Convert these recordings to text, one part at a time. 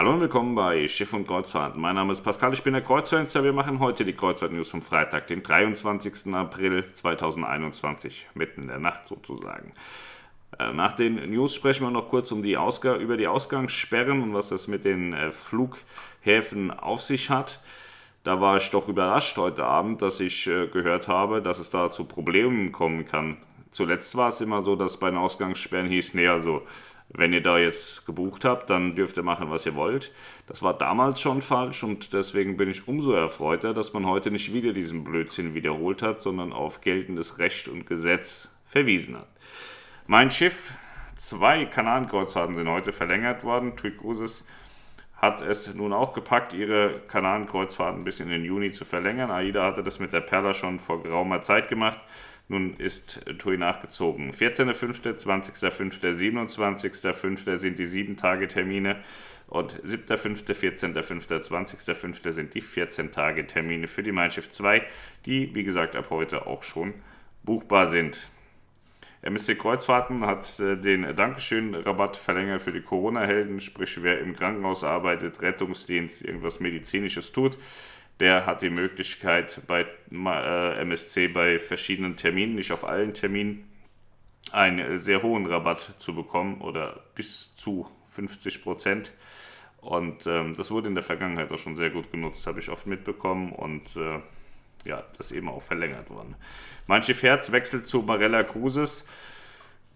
Hallo und willkommen bei Schiff und Kreuzfahrt. Mein Name ist Pascal, ich bin der Kreuzfahrtfenster. Wir machen heute die Kreuzfahrt-News vom Freitag, den 23. April 2021, mitten in der Nacht sozusagen. Äh, nach den News sprechen wir noch kurz um die Ausg über die Ausgangssperren und was das mit den äh, Flughäfen auf sich hat. Da war ich doch überrascht heute Abend, dass ich äh, gehört habe, dass es da zu Problemen kommen kann. Zuletzt war es immer so, dass bei den Ausgangssperren hieß, nee, also wenn ihr da jetzt gebucht habt, dann dürft ihr machen, was ihr wollt. Das war damals schon falsch und deswegen bin ich umso erfreuter, dass man heute nicht wieder diesen Blödsinn wiederholt hat, sondern auf geltendes Recht und Gesetz verwiesen hat. Mein Schiff, zwei Kanarenkreuzfahrten sind heute verlängert worden. TUI Cruises hat es nun auch gepackt, ihre Kanarenkreuzfahrten bis in den Juni zu verlängern. AIDA hatte das mit der Perla schon vor geraumer Zeit gemacht. Nun ist TUI nachgezogen. 14.05., 20.05., 27.05. sind die 7-Tage-Termine und 7.05., 14.05., 20.05. sind die 14-Tage-Termine für die Mein Schiff 2, die wie gesagt ab heute auch schon buchbar sind. MSC Kreuzfahrten hat äh, den Dankeschön-Rabatt verlängert für die Corona-Helden, sprich wer im Krankenhaus arbeitet, Rettungsdienst, irgendwas Medizinisches tut, der hat die Möglichkeit bei MSC bei verschiedenen Terminen, nicht auf allen Terminen, einen sehr hohen Rabatt zu bekommen oder bis zu 50 Prozent. Und ähm, das wurde in der Vergangenheit auch schon sehr gut genutzt, habe ich oft mitbekommen und äh, ja, das eben auch verlängert worden. Manche Herz wechselt zu Marella Cruises.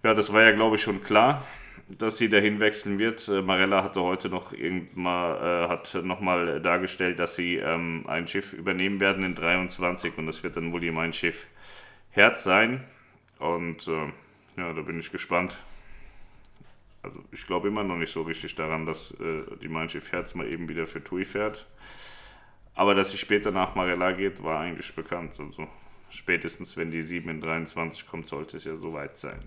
Ja, das war ja, glaube ich, schon klar dass sie dahin wechseln wird. Äh, Marella hatte heute noch irgendwann äh, hat nochmal dargestellt, dass sie ähm, ein Schiff übernehmen werden in 23 und das wird dann wohl ihr mein Schiff Herz sein. Und äh, ja, da bin ich gespannt. Also ich glaube immer noch nicht so richtig daran, dass äh, die Mein Schiff Herz mal eben wieder für TUI fährt. Aber dass sie später nach Marella geht, war eigentlich bekannt. Also Spätestens wenn die 7 in 23 kommt, sollte es ja soweit sein.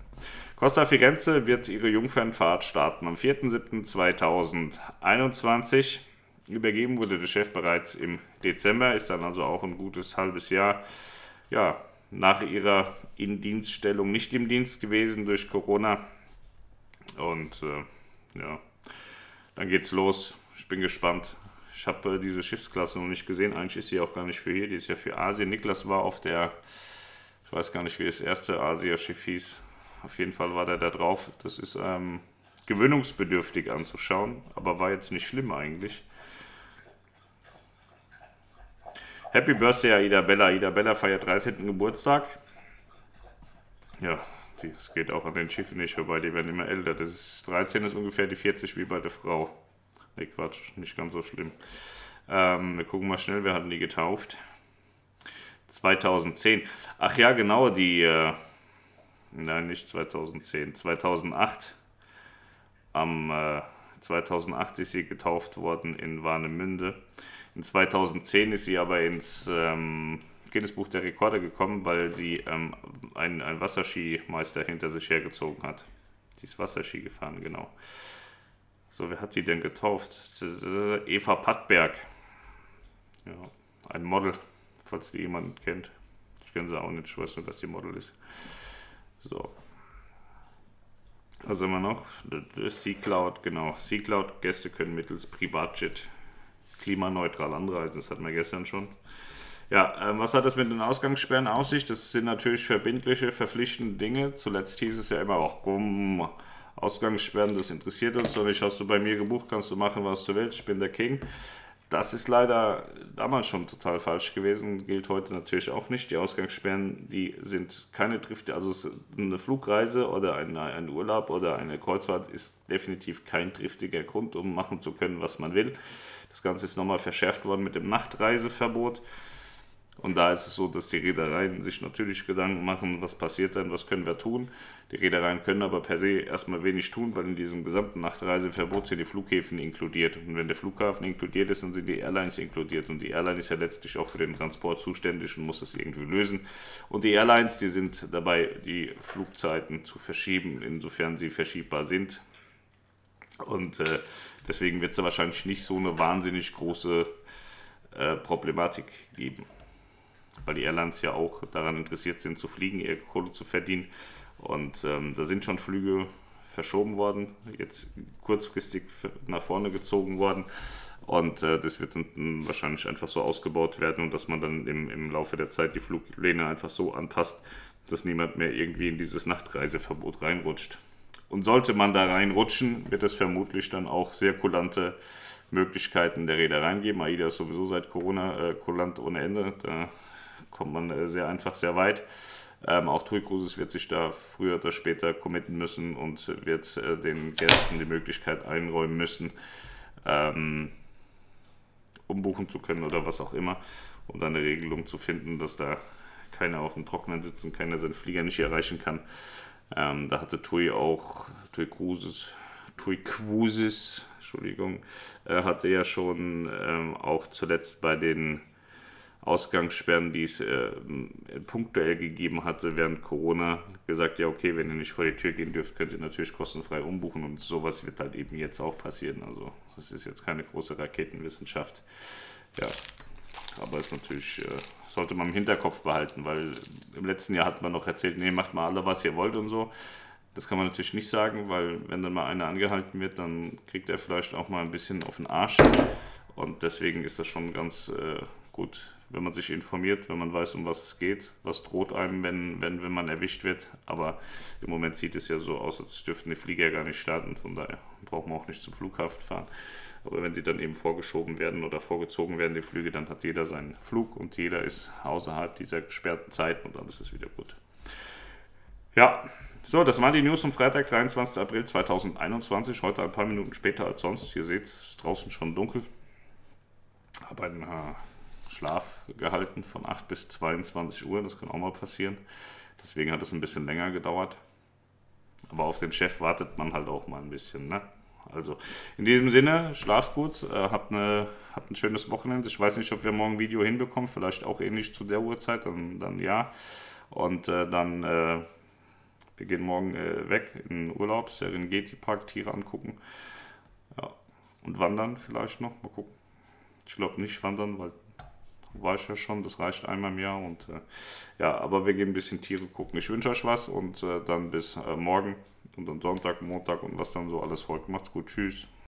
Costa Firenze wird ihre Jungfernfahrt starten am 4.7.2021. Übergeben wurde der Chef bereits im Dezember, ist dann also auch ein gutes halbes Jahr ja, nach ihrer Indienststellung nicht im Dienst gewesen durch Corona. Und äh, ja, dann geht's los. Ich bin gespannt, ich habe äh, diese Schiffsklasse noch nicht gesehen. Eigentlich ist sie auch gar nicht für hier, die ist ja für Asien. Niklas war auf der, ich weiß gar nicht, wie das erste Asia-Schiff hieß. Auf jeden Fall war der da drauf. Das ist ähm, gewöhnungsbedürftig anzuschauen, aber war jetzt nicht schlimm eigentlich. Happy Birthday, Aida Bella. Aida Bella feiert 13. Geburtstag. Ja, das geht auch an den Schiffen nicht vorbei, die werden immer älter. Das ist 13 ist ungefähr die 40 wie bei der Frau. Ne, Quatsch, nicht ganz so schlimm. Ähm, wir gucken mal schnell, wer hat die getauft? 2010. Ach ja, genau, die. Äh, nein, nicht 2010. 2008. Am äh, 2008 ist sie getauft worden in Warnemünde. In 2010 ist sie aber ins ähm, Guinness Buch der Rekorde gekommen, weil sie ähm, einen, einen Wasserskimeister hinter sich hergezogen hat. Sie ist Wasserski gefahren, genau. So, wer hat die denn getauft? Eva Pattberg. Ja, ein Model, falls die jemand kennt. Ich kenne sie auch nicht, ich weiß nur, dass die Model ist. So. Was haben wir noch? C-Cloud, genau. C-Cloud, Gäste können mittels Privatjet klimaneutral anreisen. Das hatten wir gestern schon. Ja, äh, was hat das mit den Ausgangssperren auf sich? Das sind natürlich verbindliche, verpflichtende Dinge. Zuletzt hieß es ja immer auch, komm, Ausgangssperren, das interessiert uns doch nicht. Hast du bei mir gebucht, kannst du machen, was du willst, ich bin der King. Das ist leider damals schon total falsch gewesen, gilt heute natürlich auch nicht. Die Ausgangssperren, die sind keine Drift, also eine Flugreise oder ein, ein Urlaub oder eine Kreuzfahrt ist definitiv kein triftiger Grund, um machen zu können, was man will. Das Ganze ist nochmal verschärft worden mit dem Nachtreiseverbot. Und da ist es so, dass die Reedereien sich natürlich Gedanken machen, was passiert denn, was können wir tun. Die Reedereien können aber per se erstmal wenig tun, weil in diesem gesamten Nachtreiseverbot sind die Flughäfen inkludiert. Und wenn der Flughafen inkludiert ist, dann sind die Airlines inkludiert. Und die Airline ist ja letztlich auch für den Transport zuständig und muss das irgendwie lösen. Und die Airlines, die sind dabei, die Flugzeiten zu verschieben, insofern sie verschiebbar sind. Und äh, deswegen wird es da wahrscheinlich nicht so eine wahnsinnig große äh, Problematik geben weil die Airlines ja auch daran interessiert sind zu fliegen, ihre Kohle zu verdienen. Und ähm, da sind schon Flüge verschoben worden, jetzt kurzfristig nach vorne gezogen worden. Und äh, das wird dann wahrscheinlich einfach so ausgebaut werden und dass man dann im, im Laufe der Zeit die Flugpläne einfach so anpasst, dass niemand mehr irgendwie in dieses Nachtreiseverbot reinrutscht. Und sollte man da reinrutschen, wird es vermutlich dann auch sehr kulante Möglichkeiten der Reedereien geben. AIDA ist sowieso seit Corona äh, kulant ohne Ende. Da kommt man äh, sehr einfach sehr weit. Ähm, auch TUI Cruises wird sich da früher oder später committen müssen und wird äh, den Gästen die Möglichkeit einräumen müssen, ähm, umbuchen zu können oder was auch immer, um dann eine Regelung zu finden, dass da keiner auf dem Trockenen sitzen, keiner seinen Flieger nicht erreichen kann. Ähm, da hatte TUI auch, TUI Cruises, TUI Cruises, Entschuldigung, äh, hatte ja schon ähm, auch zuletzt bei den Ausgangssperren, die es äh, punktuell gegeben hatte während Corona, gesagt, ja okay, wenn ihr nicht vor die Tür gehen dürft, könnt ihr natürlich kostenfrei umbuchen und sowas wird halt eben jetzt auch passieren. Also das ist jetzt keine große Raketenwissenschaft. Ja, aber ist natürlich, äh, sollte man im Hinterkopf behalten, weil im letzten Jahr hat man noch erzählt, nee, macht mal alle, was ihr wollt und so. Das kann man natürlich nicht sagen, weil wenn dann mal einer angehalten wird, dann kriegt er vielleicht auch mal ein bisschen auf den Arsch. Und deswegen ist das schon ganz äh, gut, wenn man sich informiert, wenn man weiß, um was es geht, was droht einem, wenn, wenn, wenn man erwischt wird. Aber im Moment sieht es ja so aus, als dürften die Flieger gar nicht starten. Von daher braucht man auch nicht zum Flughafen fahren. Aber wenn sie dann eben vorgeschoben werden oder vorgezogen werden, die Flüge, dann hat jeder seinen Flug und jeder ist außerhalb dieser gesperrten Zeit und alles ist wieder gut. Ja, so, das waren die News vom Freitag, 23. April 2021. Heute ein paar Minuten später als sonst. Ihr seht es, ist draußen schon dunkel. Habe einen äh, Schlaf gehalten von 8 bis 22 Uhr. Das kann auch mal passieren. Deswegen hat es ein bisschen länger gedauert. Aber auf den Chef wartet man halt auch mal ein bisschen. Ne? Also in diesem Sinne, schlaft gut, äh, habt, eine, habt ein schönes Wochenende. Ich weiß nicht, ob wir morgen ein Video hinbekommen, vielleicht auch ähnlich zu der Uhrzeit, dann, dann ja. Und äh, dann, äh, wir gehen morgen äh, weg in Urlaub, Serengeti Park, Tiere angucken. Ja. Und wandern vielleicht noch, mal gucken. Ich glaube nicht wandern, weil ich ja schon, das reicht einmal im Jahr. Und äh, ja, aber wir gehen ein bisschen Tiere gucken. Ich wünsche euch was und äh, dann bis äh, morgen und dann Sonntag, Montag und was dann so alles folgt. Macht's gut, tschüss.